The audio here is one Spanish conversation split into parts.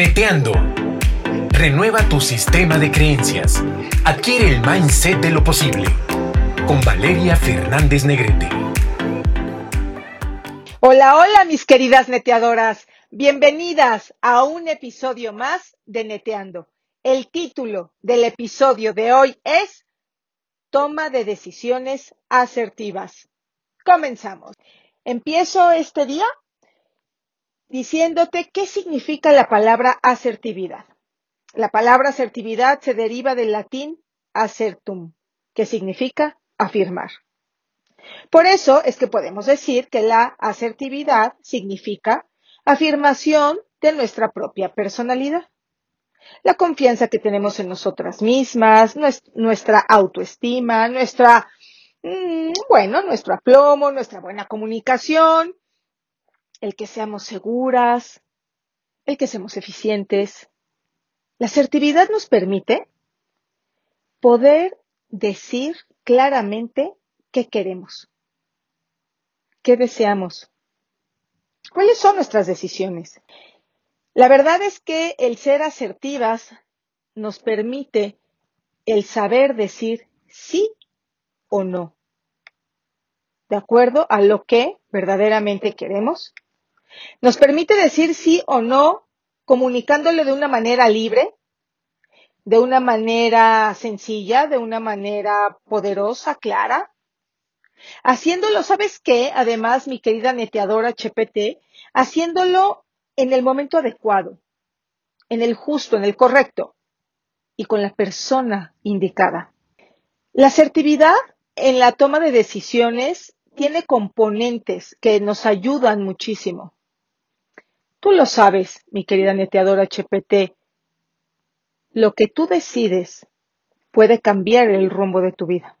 Neteando. Renueva tu sistema de creencias. Adquiere el mindset de lo posible. Con Valeria Fernández Negrete. Hola, hola mis queridas neteadoras. Bienvenidas a un episodio más de Neteando. El título del episodio de hoy es Toma de decisiones asertivas. Comenzamos. Empiezo este día diciéndote qué significa la palabra asertividad. La palabra asertividad se deriva del latín asertum, que significa afirmar. Por eso es que podemos decir que la asertividad significa afirmación de nuestra propia personalidad. La confianza que tenemos en nosotras mismas, nuestra autoestima, nuestra, mm, bueno, nuestro aplomo, nuestra buena comunicación, el que seamos seguras, el que seamos eficientes. La asertividad nos permite poder decir claramente qué queremos, qué deseamos, cuáles son nuestras decisiones. La verdad es que el ser asertivas nos permite el saber decir sí o no, de acuerdo a lo que verdaderamente queremos nos permite decir sí o no comunicándolo de una manera libre, de una manera sencilla, de una manera poderosa, clara. Haciéndolo, ¿sabes qué? Además, mi querida neteadora HPT, haciéndolo en el momento adecuado, en el justo, en el correcto y con la persona indicada. La asertividad en la toma de decisiones tiene componentes que nos ayudan muchísimo. Tú lo sabes, mi querida neteadora HPT. Lo que tú decides puede cambiar el rumbo de tu vida.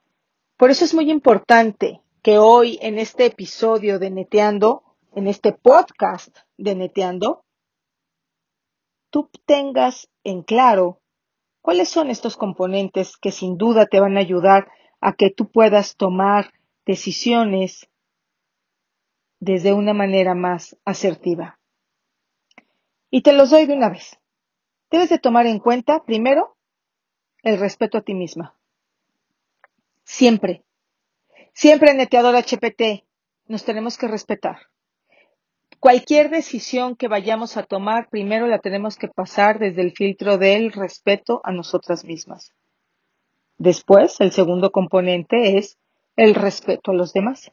Por eso es muy importante que hoy en este episodio de Neteando, en este podcast de Neteando, tú tengas en claro cuáles son estos componentes que sin duda te van a ayudar a que tú puedas tomar decisiones desde una manera más asertiva. Y te los doy de una vez. Debes de tomar en cuenta, primero, el respeto a ti misma. Siempre, siempre neteador HPT, nos tenemos que respetar. Cualquier decisión que vayamos a tomar, primero la tenemos que pasar desde el filtro del respeto a nosotras mismas. Después, el segundo componente es el respeto a los demás.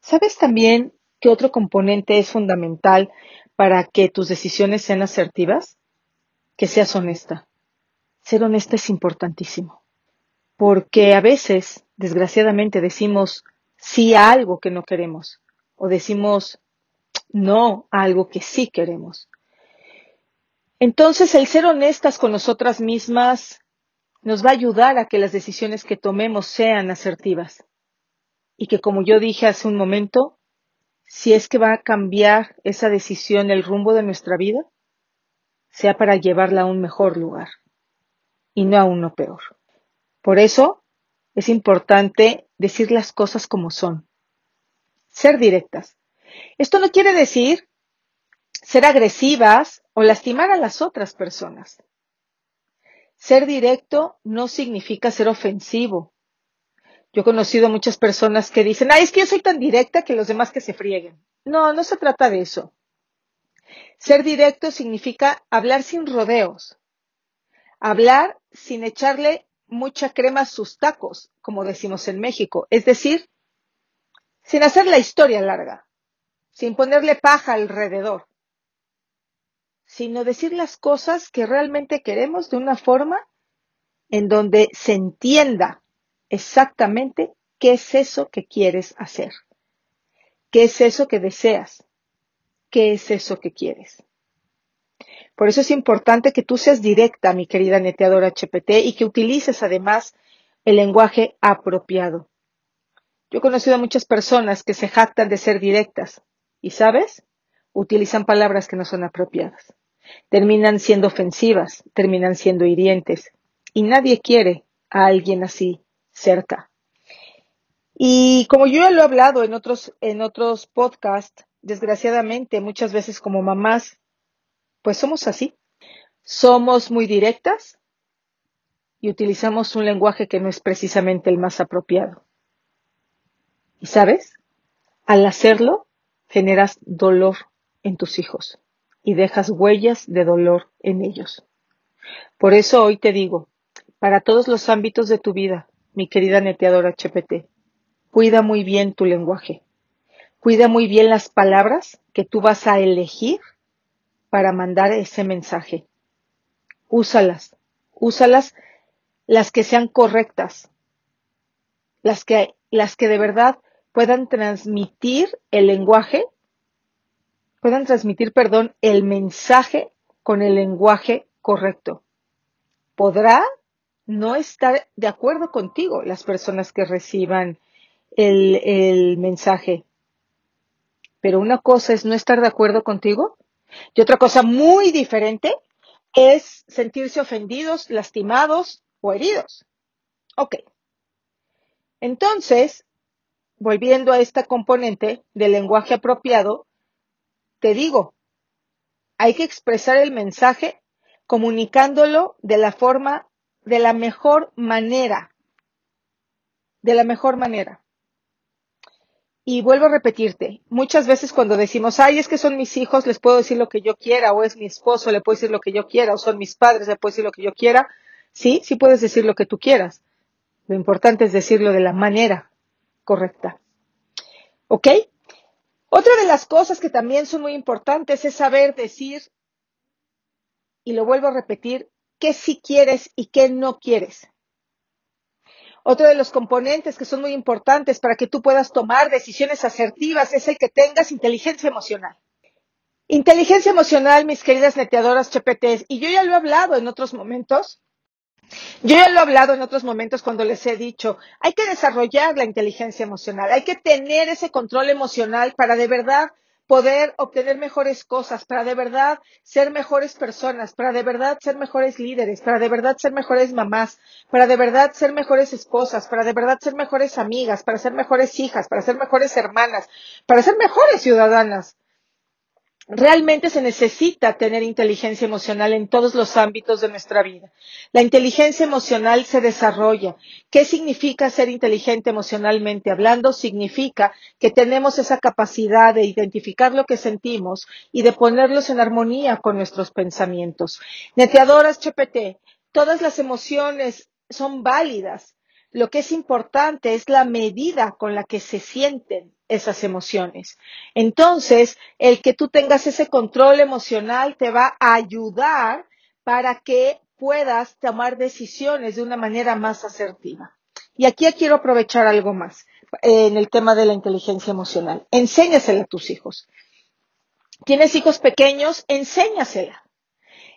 ¿Sabes también que otro componente es fundamental para que tus decisiones sean asertivas? Que seas honesta. Ser honesta es importantísimo. Porque a veces, desgraciadamente, decimos sí a algo que no queremos o decimos no a algo que sí queremos. Entonces, el ser honestas con nosotras mismas nos va a ayudar a que las decisiones que tomemos sean asertivas. Y que, como yo dije hace un momento, si es que va a cambiar esa decisión el rumbo de nuestra vida, sea para llevarla a un mejor lugar y no a uno peor. Por eso es importante decir las cosas como son, ser directas. Esto no quiere decir ser agresivas o lastimar a las otras personas. Ser directo no significa ser ofensivo yo he conocido muchas personas que dicen, ay, es que yo soy tan directa que los demás que se frieguen. No, no se trata de eso. Ser directo significa hablar sin rodeos. Hablar sin echarle mucha crema a sus tacos, como decimos en México. Es decir, sin hacer la historia larga, sin ponerle paja alrededor, sino decir las cosas que realmente queremos de una forma en donde se entienda exactamente qué es eso que quieres hacer, qué es eso que deseas, qué es eso que quieres. Por eso es importante que tú seas directa, mi querida neteadora HPT, y que utilices además el lenguaje apropiado. Yo he conocido a muchas personas que se jactan de ser directas y, ¿sabes? Utilizan palabras que no son apropiadas. Terminan siendo ofensivas, terminan siendo hirientes. Y nadie quiere a alguien así cerca. Y como yo ya lo he hablado en otros, en otros podcasts, desgraciadamente muchas veces como mamás Pues somos así. Somos muy directas y utilizamos un lenguaje que no es precisamente el más apropiado. ¿Y sabes? Al hacerlo, generas dolor en tus hijos y dejas huellas de dolor en ellos. Por eso hoy te digo, para todos los ámbitos de tu vida, mi querida neteadora HPT, cuida muy bien tu lenguaje. Cuida muy bien las palabras que tú vas a elegir para mandar ese mensaje. Úsalas, úsalas las que sean correctas, las que, las que de verdad puedan transmitir el lenguaje, puedan transmitir, perdón, el mensaje con el lenguaje correcto. Podrá no estar de acuerdo contigo las personas que reciban el, el mensaje, pero una cosa es no estar de acuerdo contigo y otra cosa muy diferente es sentirse ofendidos, lastimados o heridos. Ok. Entonces, volviendo a esta componente del lenguaje apropiado, te digo, hay que expresar el mensaje comunicándolo de la forma, de la mejor manera, de la mejor manera. Y vuelvo a repetirte, muchas veces cuando decimos, ay, es que son mis hijos, les puedo decir lo que yo quiera, o es mi esposo, le puedo decir lo que yo quiera, o son mis padres, le puedo decir lo que yo quiera. Sí, sí puedes decir lo que tú quieras. Lo importante es decirlo de la manera correcta. ¿Ok? Otra de las cosas que también son muy importantes es saber decir, y lo vuelvo a repetir, qué sí quieres y qué no quieres. Otro de los componentes que son muy importantes para que tú puedas tomar decisiones asertivas es el que tengas inteligencia emocional. Inteligencia emocional, mis queridas neteadoras CHPTs, y yo ya lo he hablado en otros momentos, yo ya lo he hablado en otros momentos cuando les he dicho, hay que desarrollar la inteligencia emocional, hay que tener ese control emocional para de verdad poder obtener mejores cosas, para de verdad ser mejores personas, para de verdad ser mejores líderes, para de verdad ser mejores mamás, para de verdad ser mejores esposas, para de verdad ser mejores amigas, para ser mejores hijas, para ser mejores hermanas, para ser mejores ciudadanas. Realmente se necesita tener inteligencia emocional en todos los ámbitos de nuestra vida. La inteligencia emocional se desarrolla. ¿Qué significa ser inteligente emocionalmente hablando? Significa que tenemos esa capacidad de identificar lo que sentimos y de ponerlos en armonía con nuestros pensamientos. Neteadoras CHPT, todas las emociones son válidas. Lo que es importante es la medida con la que se sienten esas emociones. Entonces, el que tú tengas ese control emocional te va a ayudar para que puedas tomar decisiones de una manera más asertiva. Y aquí quiero aprovechar algo más eh, en el tema de la inteligencia emocional. Enséñasela a tus hijos. ¿Tienes hijos pequeños? Enséñasela.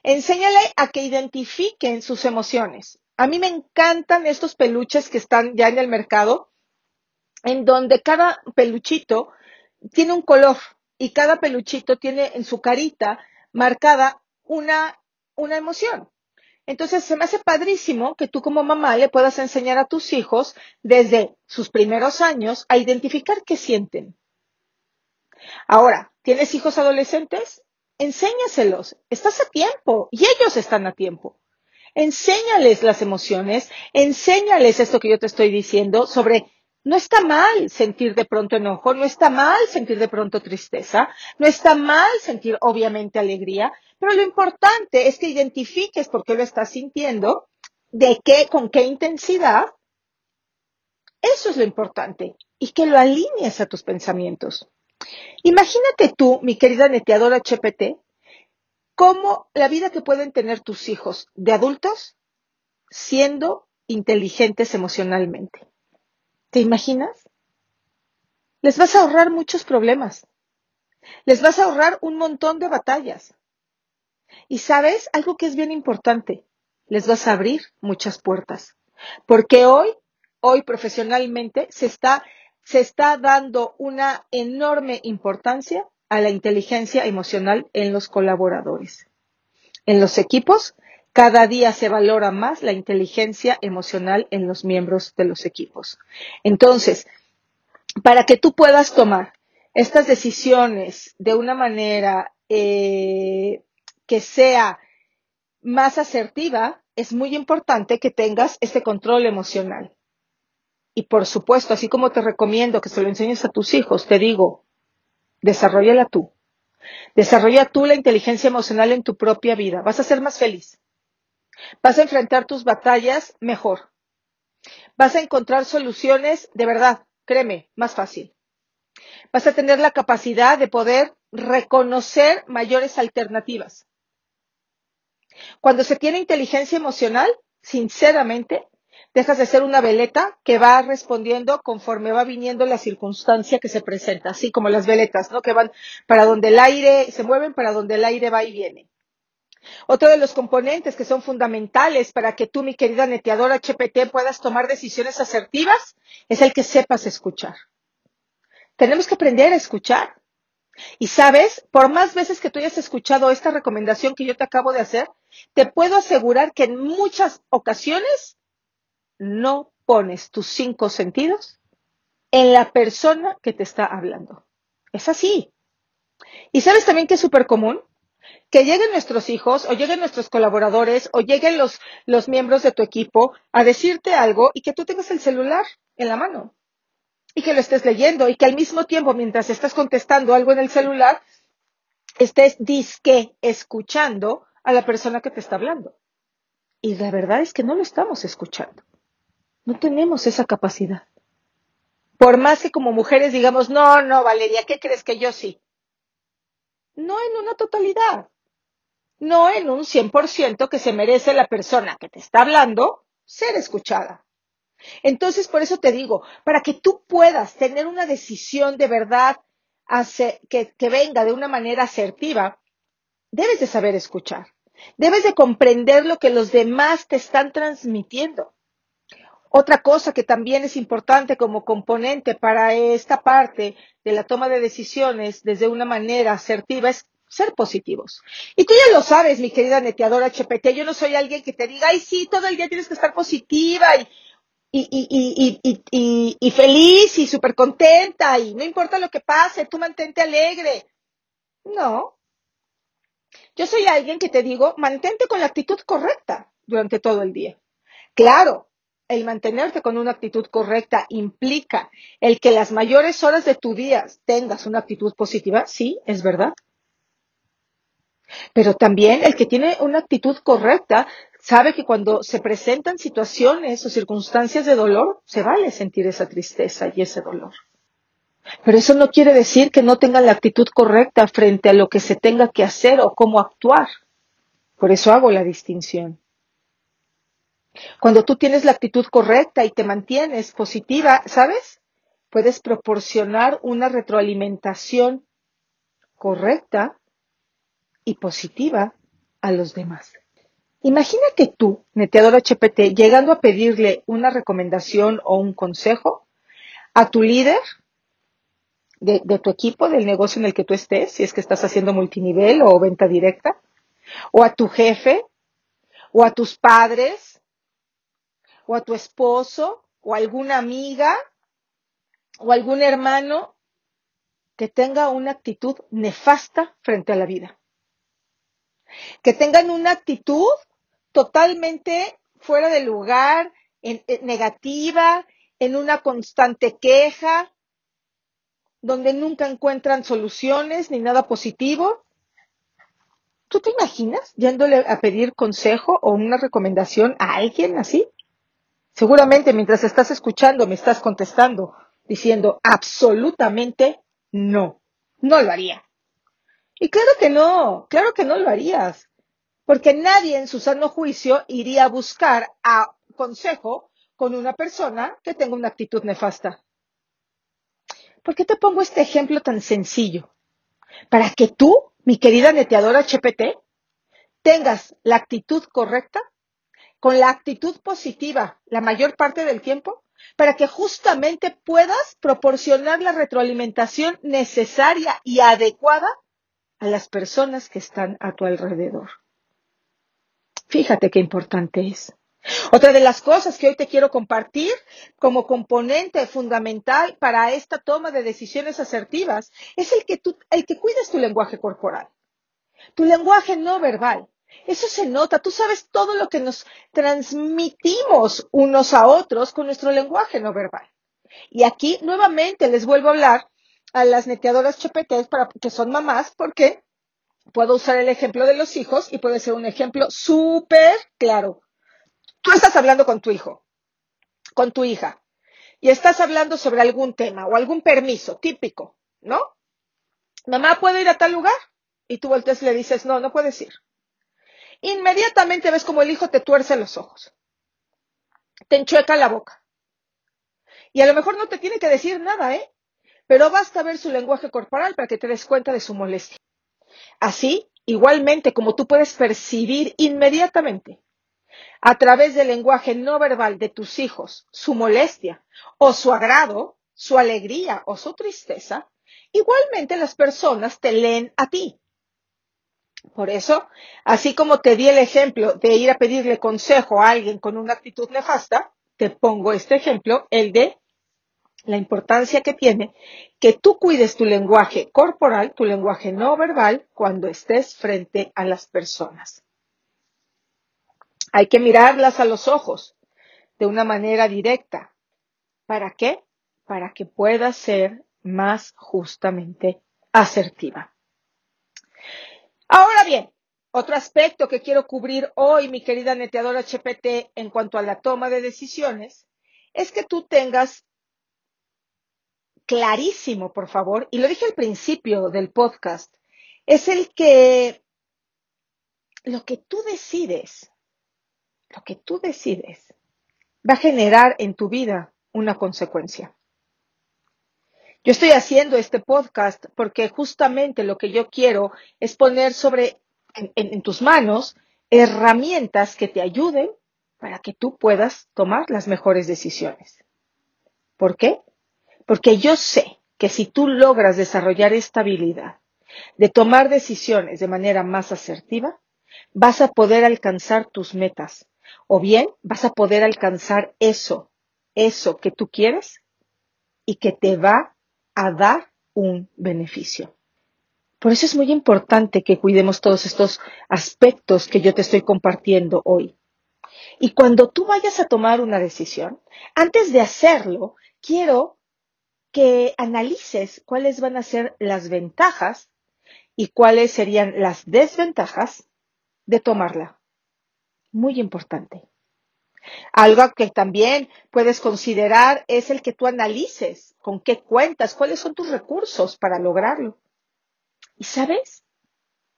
Enséñale a que identifiquen sus emociones. A mí me encantan estos peluches que están ya en el mercado, en donde cada peluchito tiene un color y cada peluchito tiene en su carita marcada una, una emoción. Entonces, se me hace padrísimo que tú como mamá le puedas enseñar a tus hijos desde sus primeros años a identificar qué sienten. Ahora, ¿tienes hijos adolescentes? Enséñaselos. Estás a tiempo y ellos están a tiempo. Enséñales las emociones, enséñales esto que yo te estoy diciendo sobre no está mal sentir de pronto enojo, no está mal sentir de pronto tristeza, no está mal sentir obviamente alegría, pero lo importante es que identifiques por qué lo estás sintiendo, de qué, con qué intensidad. Eso es lo importante y que lo alinees a tus pensamientos. Imagínate tú, mi querida neteadora HPT, cómo la vida que pueden tener tus hijos de adultos siendo inteligentes emocionalmente. ¿Te imaginas? Les vas a ahorrar muchos problemas. Les vas a ahorrar un montón de batallas. Y sabes, algo que es bien importante, les vas a abrir muchas puertas. Porque hoy, hoy profesionalmente, se está, se está dando una enorme importancia a la inteligencia emocional en los colaboradores. En los equipos, cada día se valora más la inteligencia emocional en los miembros de los equipos. Entonces, para que tú puedas tomar estas decisiones de una manera eh, que sea más asertiva, es muy importante que tengas ese control emocional. Y por supuesto, así como te recomiendo que se lo enseñes a tus hijos, te digo, desarrollala tú. Desarrolla tú la inteligencia emocional en tu propia vida. Vas a ser más feliz. Vas a enfrentar tus batallas mejor. Vas a encontrar soluciones de verdad, créeme, más fácil. Vas a tener la capacidad de poder reconocer mayores alternativas. Cuando se tiene inteligencia emocional, sinceramente, dejas de ser una veleta que va respondiendo conforme va viniendo la circunstancia que se presenta, así como las veletas, ¿no? Que van para donde el aire, se mueven para donde el aire va y viene. Otro de los componentes que son fundamentales para que tú, mi querida neteadora HPT, puedas tomar decisiones asertivas es el que sepas escuchar. Tenemos que aprender a escuchar. Y sabes, por más veces que tú hayas escuchado esta recomendación que yo te acabo de hacer, te puedo asegurar que en muchas ocasiones no pones tus cinco sentidos en la persona que te está hablando. Es así. Y sabes también que es súper común que lleguen nuestros hijos o lleguen nuestros colaboradores o lleguen los, los miembros de tu equipo a decirte algo y que tú tengas el celular en la mano y que lo estés leyendo y que al mismo tiempo, mientras estás contestando algo en el celular, estés disque escuchando a la persona que te está hablando. Y la verdad es que no lo estamos escuchando. No tenemos esa capacidad. Por más que como mujeres digamos, no, no, Valeria, ¿qué crees que yo sí? No en una totalidad. No en un 100% que se merece la persona que te está hablando ser escuchada. Entonces, por eso te digo, para que tú puedas tener una decisión de verdad que, que venga de una manera asertiva, debes de saber escuchar. Debes de comprender lo que los demás te están transmitiendo. Otra cosa que también es importante como componente para esta parte de la toma de decisiones desde una manera asertiva es ser positivos. Y tú ya lo sabes, mi querida neteadora HPT, yo no soy alguien que te diga, ay, sí, todo el día tienes que estar positiva y, feliz y súper contenta y no importa lo que pase, tú mantente alegre. No. Yo soy alguien que te digo, mantente con la actitud correcta durante todo el día. Claro, el mantenerte con una actitud correcta implica el que las mayores horas de tu día tengas una actitud positiva, sí, es verdad. Pero también el que tiene una actitud correcta sabe que cuando se presentan situaciones o circunstancias de dolor, se vale sentir esa tristeza y ese dolor. Pero eso no quiere decir que no tengan la actitud correcta frente a lo que se tenga que hacer o cómo actuar. Por eso hago la distinción. Cuando tú tienes la actitud correcta y te mantienes positiva, ¿sabes? Puedes proporcionar una retroalimentación correcta y positiva a los demás. Imagínate tú, neteador HPT, llegando a pedirle una recomendación o un consejo a tu líder de, de, tu equipo, del negocio en el que tú estés, si es que estás haciendo multinivel o venta directa, o a tu jefe, o a tus padres, o a tu esposo o a alguna amiga o algún hermano que tenga una actitud nefasta frente a la vida. Que tengan una actitud totalmente fuera de lugar, negativa, en una constante queja, donde nunca encuentran soluciones ni nada positivo. ¿Tú te imaginas yéndole a pedir consejo o una recomendación a alguien así? Seguramente mientras estás escuchando me estás contestando diciendo absolutamente no, no lo haría. Y claro que no, claro que no lo harías, porque nadie en su sano juicio iría a buscar a consejo con una persona que tenga una actitud nefasta. ¿Por qué te pongo este ejemplo tan sencillo? Para que tú, mi querida neteadora HPT, tengas la actitud correcta con la actitud positiva la mayor parte del tiempo para que justamente puedas proporcionar la retroalimentación necesaria y adecuada a las personas que están a tu alrededor. Fíjate qué importante es. Otra de las cosas que hoy te quiero compartir como componente fundamental para esta toma de decisiones asertivas es el que tú, el que cuides tu lenguaje corporal. Tu lenguaje no verbal. Eso se nota. Tú sabes todo lo que nos transmitimos unos a otros con nuestro lenguaje no verbal. Y aquí nuevamente les vuelvo a hablar a las neteadoras chepetes para que son mamás porque puedo usar el ejemplo de los hijos y puede ser un ejemplo súper claro. Tú estás hablando con tu hijo, con tu hija, y estás hablando sobre algún tema o algún permiso típico, ¿no? Mamá, ¿puedo ir a tal lugar? Y tú volteas y le dices, no, no puedes ir. Inmediatamente ves como el hijo te tuerce los ojos, te enchueca la boca. Y a lo mejor no te tiene que decir nada, ¿eh? Pero basta ver su lenguaje corporal para que te des cuenta de su molestia. Así, igualmente como tú puedes percibir inmediatamente a través del lenguaje no verbal de tus hijos su molestia o su agrado, su alegría o su tristeza, igualmente las personas te leen a ti. Por eso, así como te di el ejemplo de ir a pedirle consejo a alguien con una actitud nefasta, te pongo este ejemplo, el de la importancia que tiene que tú cuides tu lenguaje corporal, tu lenguaje no verbal, cuando estés frente a las personas. Hay que mirarlas a los ojos de una manera directa. ¿Para qué? Para que puedas ser más justamente asertiva. Ahora bien, otro aspecto que quiero cubrir hoy, mi querida neteadora HPT, en cuanto a la toma de decisiones, es que tú tengas clarísimo, por favor, y lo dije al principio del podcast, es el que lo que tú decides, lo que tú decides, va a generar en tu vida una consecuencia. Yo estoy haciendo este podcast porque justamente lo que yo quiero es poner sobre en, tus manos herramientas que te ayuden para que tú puedas tomar las mejores decisiones. ¿Por qué? Porque yo sé que si tú logras desarrollar esta habilidad de tomar decisiones de manera más asertiva, vas a poder alcanzar tus metas o bien vas a poder alcanzar eso, eso que tú quieres y que te va a dar un beneficio. Por eso es muy importante que cuidemos todos estos aspectos que yo te estoy compartiendo hoy. Y cuando tú vayas a tomar una decisión, antes de hacerlo, quiero que analices cuáles van a ser las ventajas y cuáles serían las desventajas de tomarla. Muy importante. Algo que también puedes considerar es el que tú analices con qué cuentas, cuáles son tus recursos para lograrlo. Y sabes,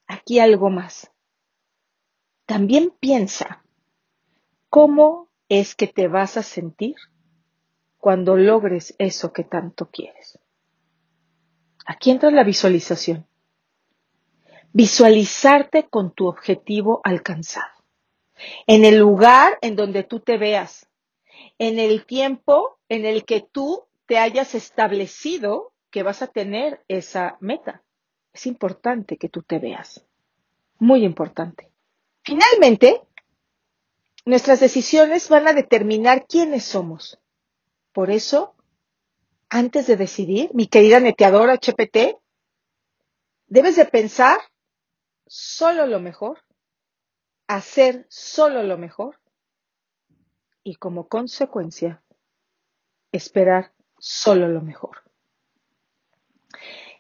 aquí algo más. También piensa cómo es que te vas a sentir cuando logres eso que tanto quieres. Aquí entra la visualización. Visualizarte con tu objetivo alcanzado. En el lugar en donde tú te veas. En el tiempo en el que tú te hayas establecido que vas a tener esa meta. Es importante que tú te veas. Muy importante. Finalmente, nuestras decisiones van a determinar quiénes somos. Por eso, antes de decidir, mi querida neteadora HPT, debes de pensar solo lo mejor, hacer solo lo mejor y como consecuencia, esperar solo lo mejor.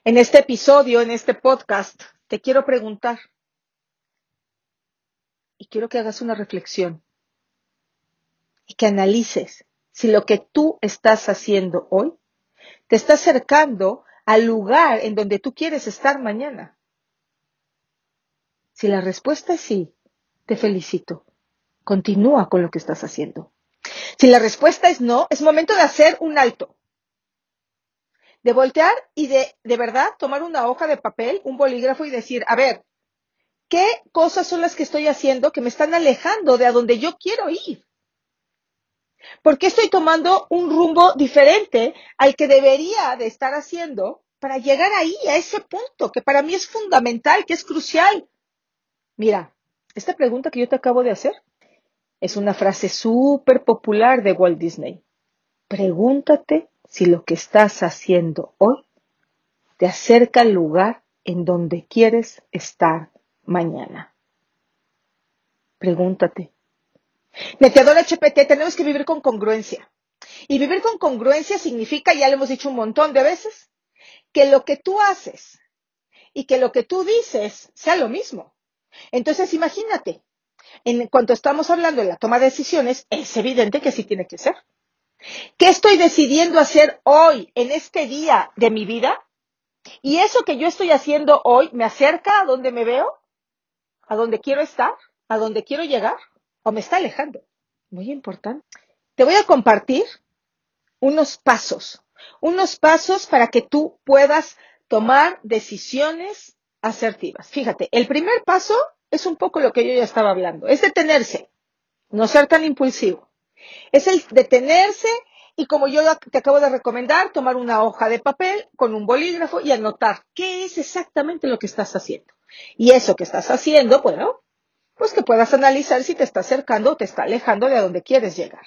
En este episodio, en este podcast, te quiero preguntar y quiero que hagas una reflexión y que analices si lo que tú estás haciendo hoy te está acercando al lugar en donde tú quieres estar mañana. Si la respuesta es sí, te felicito. Continúa con lo que estás haciendo. Si la respuesta es no, es momento de hacer un alto. De voltear y de, de verdad, tomar una hoja de papel, un bolígrafo y decir, a ver, ¿qué cosas son las que estoy haciendo que me están alejando de a donde yo quiero ir? ¿Por qué estoy tomando un rumbo diferente al que debería de estar haciendo para llegar ahí, a ese punto, que para mí es fundamental, que es crucial? Mira, esta pregunta que yo te acabo de hacer es una frase súper popular de Walt Disney. Pregúntate si lo que estás haciendo hoy te acerca al lugar en donde quieres estar mañana. Pregúntate. Neteador HPT, tenemos que vivir con congruencia. Y vivir con congruencia significa, ya lo hemos dicho un montón de veces, que lo que tú haces y que lo que tú dices sea lo mismo. Entonces, imagínate, en cuanto estamos hablando de la toma de decisiones, es evidente que sí tiene que ser. ¿Qué estoy decidiendo hacer hoy, en este día de mi vida? Y eso que yo estoy haciendo hoy me acerca a donde me veo, a donde quiero estar, a donde quiero llegar, o me está alejando. Muy importante. Te voy a compartir unos pasos, unos pasos para que tú puedas tomar decisiones asertivas. Fíjate, el primer paso es un poco lo que yo ya estaba hablando, es detenerse, no ser tan impulsivo. Es el detenerse y como yo te acabo de recomendar, tomar una hoja de papel con un bolígrafo y anotar qué es exactamente lo que estás haciendo. Y eso que estás haciendo, bueno, pues que puedas analizar si te está acercando o te está alejando de a donde quieres llegar.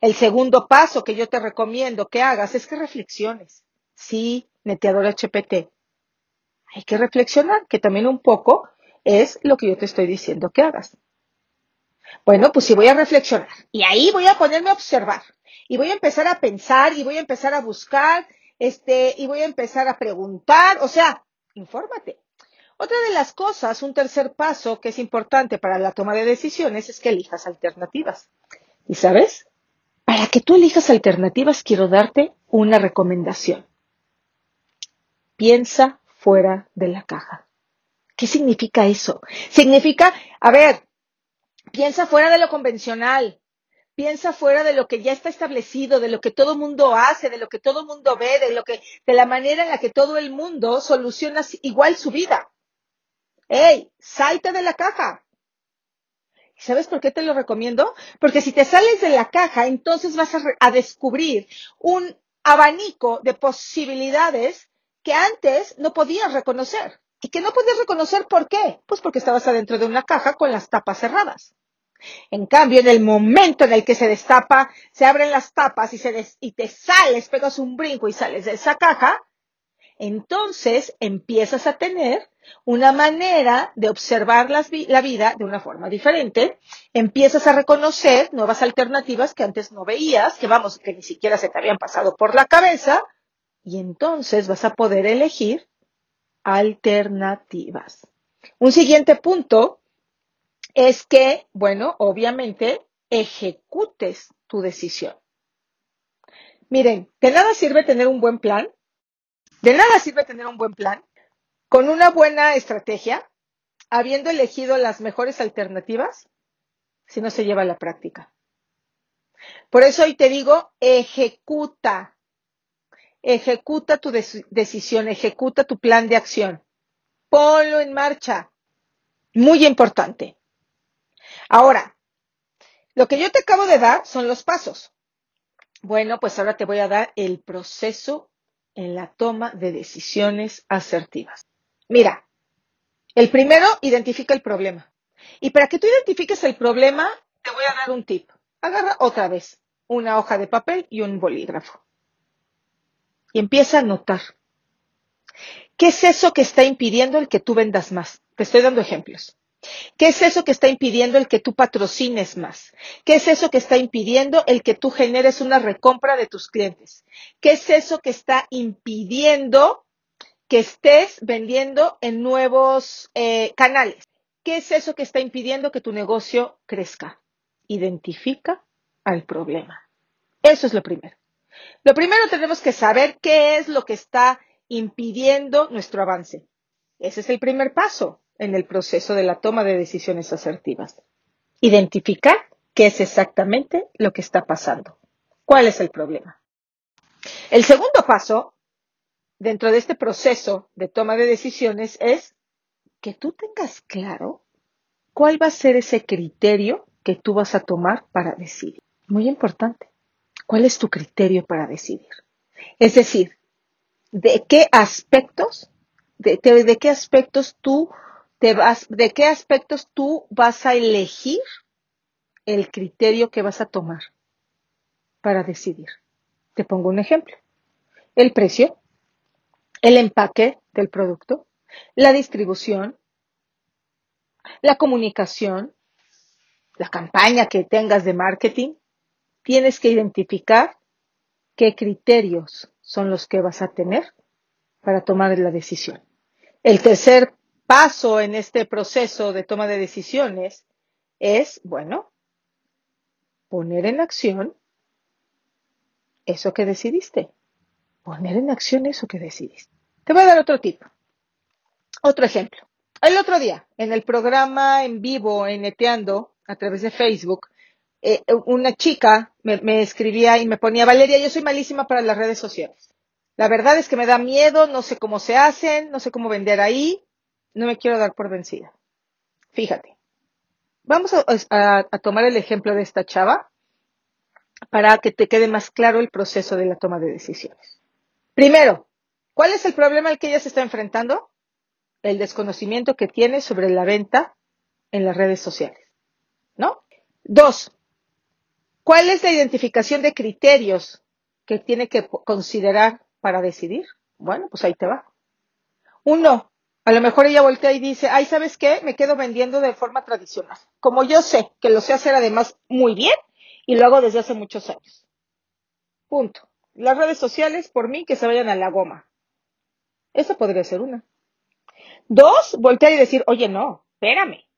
El segundo paso que yo te recomiendo que hagas es que reflexiones. Sí, neteador HPT. Hay que reflexionar, que también un poco es lo que yo te estoy diciendo que hagas. Bueno, pues sí voy a reflexionar y ahí voy a ponerme a observar y voy a empezar a pensar y voy a empezar a buscar, este, y voy a empezar a preguntar, o sea, infórmate. Otra de las cosas, un tercer paso que es importante para la toma de decisiones es que elijas alternativas. ¿Y sabes? Para que tú elijas alternativas quiero darte una recomendación. Piensa fuera de la caja. ¿Qué significa eso? Significa, a ver, piensa fuera de lo convencional, piensa fuera de lo que ya está establecido, de lo que todo mundo hace, de lo que todo mundo ve, de lo que, de la manera en la que todo el mundo soluciona igual su vida. ¡Ey! Salte de la caja. ¿Sabes por qué te lo recomiendo? Porque si te sales de la caja, entonces vas a, a descubrir un abanico de posibilidades que antes no podías reconocer. ¿Y que no podías reconocer por qué? Pues porque estabas adentro de una caja con las tapas cerradas. En cambio, en el momento en el que se destapa, se abren las tapas y, se y te sales, pegas un brinco y sales de esa caja, entonces empiezas a tener una manera de observar la vida de una forma diferente, empiezas a reconocer nuevas alternativas que antes no veías, que vamos, que ni siquiera se te habían pasado por la cabeza, y entonces vas a poder elegir alternativas. Un siguiente punto es que, bueno, obviamente ejecutes tu decisión. Miren, de nada sirve tener un buen plan, de nada sirve tener un buen plan con una buena estrategia, habiendo elegido las mejores alternativas, si no se lleva a la práctica. Por eso hoy te digo, ejecuta Ejecuta tu decisión, ejecuta tu plan de acción. Ponlo en marcha. Muy importante. Ahora, lo que yo te acabo de dar son los pasos. Bueno, pues ahora te voy a dar el proceso en la toma de decisiones asertivas. Mira, el primero, identifica el problema. Y para que tú identifiques el problema, te voy a dar un tip. Agarra otra vez una hoja de papel y un bolígrafo y empieza a notar. ¿Qué es eso que está impidiendo el que tú vendas más? Te estoy dando ejemplos. ¿Qué es eso que está impidiendo el que tú patrocines más? ¿Qué es eso que está impidiendo el que tú generes una recompra de tus clientes? ¿Qué es eso que está impidiendo que estés vendiendo en nuevos eh, canales? ¿Qué es eso que está impidiendo que tu negocio crezca? Identifica al problema. Eso es lo primero. Lo primero tenemos que saber qué es lo que está impidiendo nuestro avance. Ese es el primer paso en el proceso de la toma de decisiones asertivas. Identificar qué es exactamente lo que está pasando. ¿Cuál es el problema? El segundo paso dentro de este proceso de toma de decisiones es que tú tengas claro cuál va a ser ese criterio que tú vas a tomar para decidir. Muy importante. ¿Cuál es tu criterio para decidir? Es decir, ¿de qué aspectos, de, qué aspectos tú de qué aspectos tú vas a elegir el criterio que vas a tomar para decidir? Te pongo un ejemplo. El precio, el empaque del producto, la distribución, la comunicación, la campaña que tengas de marketing, tienes que identificar qué criterios son los que vas a tener para tomar la decisión. El tercer paso en este proceso de toma de decisiones es, bueno, poner en acción eso que decidiste. Poner en acción eso que decidiste. Te voy a dar otro tipo. Otro ejemplo. El otro día, en el programa en vivo, en Neteando, a través de Facebook, eh, una chica me, escribía y me ponía, Valeria, yo soy malísima para las redes sociales. La verdad es que me da miedo, no sé cómo se hacen, no sé cómo vender ahí, no me quiero dar por vencida. Fíjate, vamos a, tomar el ejemplo de esta chava para que te quede más claro el proceso de la toma de decisiones. Primero, ¿cuál es el problema al que ella se está enfrentando? El desconocimiento que tiene sobre la venta en las redes sociales. ¿No? Dos, ¿cuál es la identificación de criterios que tiene que considerar para decidir? Bueno, pues ahí te va. Uno, a lo mejor ella voltea y dice, ay, ¿sabes qué? Me quedo vendiendo de forma tradicional. Como yo sé que lo sé hacer además muy bien y lo hago desde hace muchos años. Punto. Las redes sociales, por mí, que se vayan a la goma. Esa podría ser una. Dos, voltear y decir, oye, no, espérame.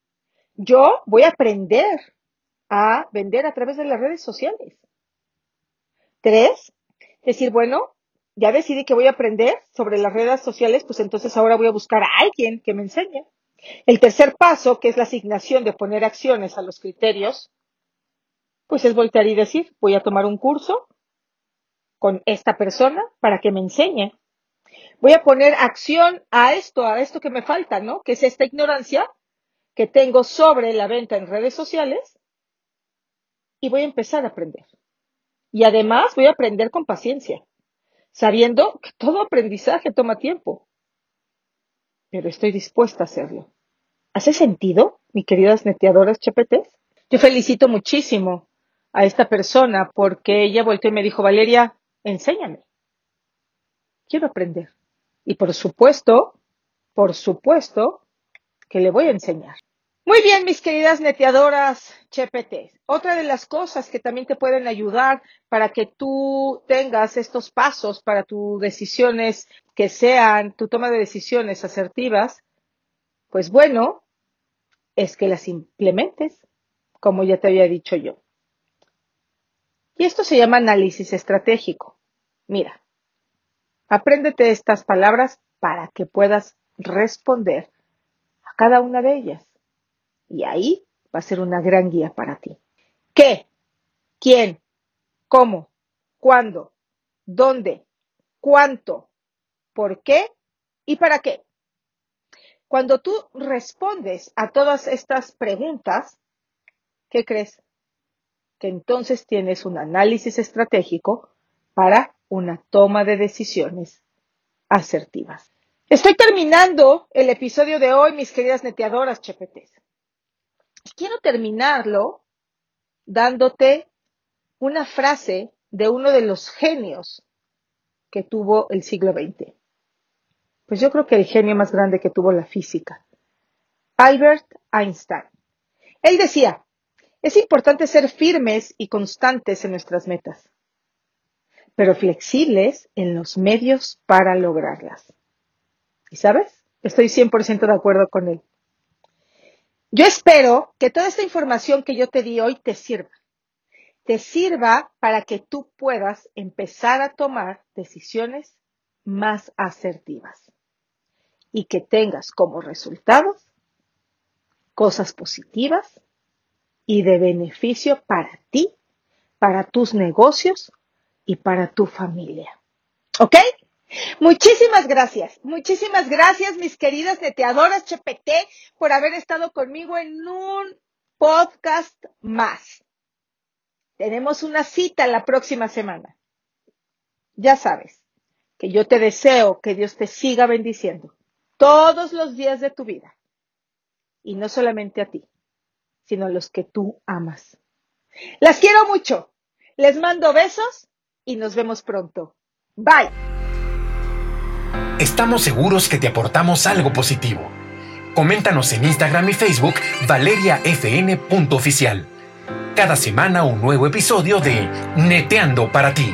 Yo voy a aprender a vender a través de las redes sociales. Tres, decir, bueno, ya decidí que voy a aprender sobre las redes sociales, pues entonces ahora voy a buscar a alguien que me enseñe. El tercer paso, que es la asignación de poner acciones a los criterios, pues es voltear y decir, voy a tomar un curso con esta persona para que me enseñe. Voy a poner acción a esto, a esto que me falta, ¿no? Que es esta ignorancia que tengo sobre la venta en redes sociales y voy a empezar a aprender. Y además voy a aprender con paciencia, sabiendo que todo aprendizaje toma tiempo. Pero estoy dispuesta a hacerlo. ¿Hace sentido, mi queridas neteadoras chapetes? Yo felicito muchísimo a esta persona porque ella volteó y me dijo, Valeria, enséñame. Quiero aprender. Y por supuesto, por supuesto que le voy a enseñar. Muy bien, mis queridas neteadoras CHPT. Otra de las cosas que también te pueden ayudar para que tú tengas estos pasos para tus decisiones que sean tu toma de decisiones asertivas, pues bueno, es que las implementes, como ya te había dicho yo. Y esto se llama análisis estratégico. Mira, apréndete estas palabras para que puedas responder a cada una de ellas. Y ahí va a ser una gran guía para ti. ¿Qué? ¿Quién? ¿Cómo? ¿Cuándo? ¿Dónde? ¿Cuánto? ¿Por qué? ¿Y para qué? Cuando tú respondes a todas estas preguntas, ¿qué crees? Que entonces tienes un análisis estratégico para una toma de decisiones asertivas. Estoy terminando el episodio de hoy, mis queridas neteadoras chepetes quiero terminarlo dándote una frase de uno de los genios que tuvo el siglo XX. Pues yo creo que el genio más grande que tuvo la física, Albert Einstein. Él decía, es importante ser firmes y constantes en nuestras metas, pero flexibles en los medios para lograrlas. ¿Y sabes? Estoy 100% de acuerdo con él. Yo espero que toda esta información que yo te di hoy te sirva. Te sirva para que tú puedas empezar a tomar decisiones más asertivas y que tengas como resultados cosas positivas y de beneficio para ti, para tus negocios y para tu familia. ¿Ok? Muchísimas gracias, muchísimas gracias mis queridas neteadoras CHPT por haber estado conmigo en un podcast más. Tenemos una cita la próxima semana. Ya sabes que yo te deseo que Dios te siga bendiciendo todos los días de tu vida. Y no solamente a ti, sino a los que tú amas. Las quiero mucho. Les mando besos y nos vemos pronto. Bye. Estamos seguros que te aportamos algo positivo. Coméntanos en Instagram y Facebook valeriafn.oficial. Cada semana un nuevo episodio de Neteando para ti.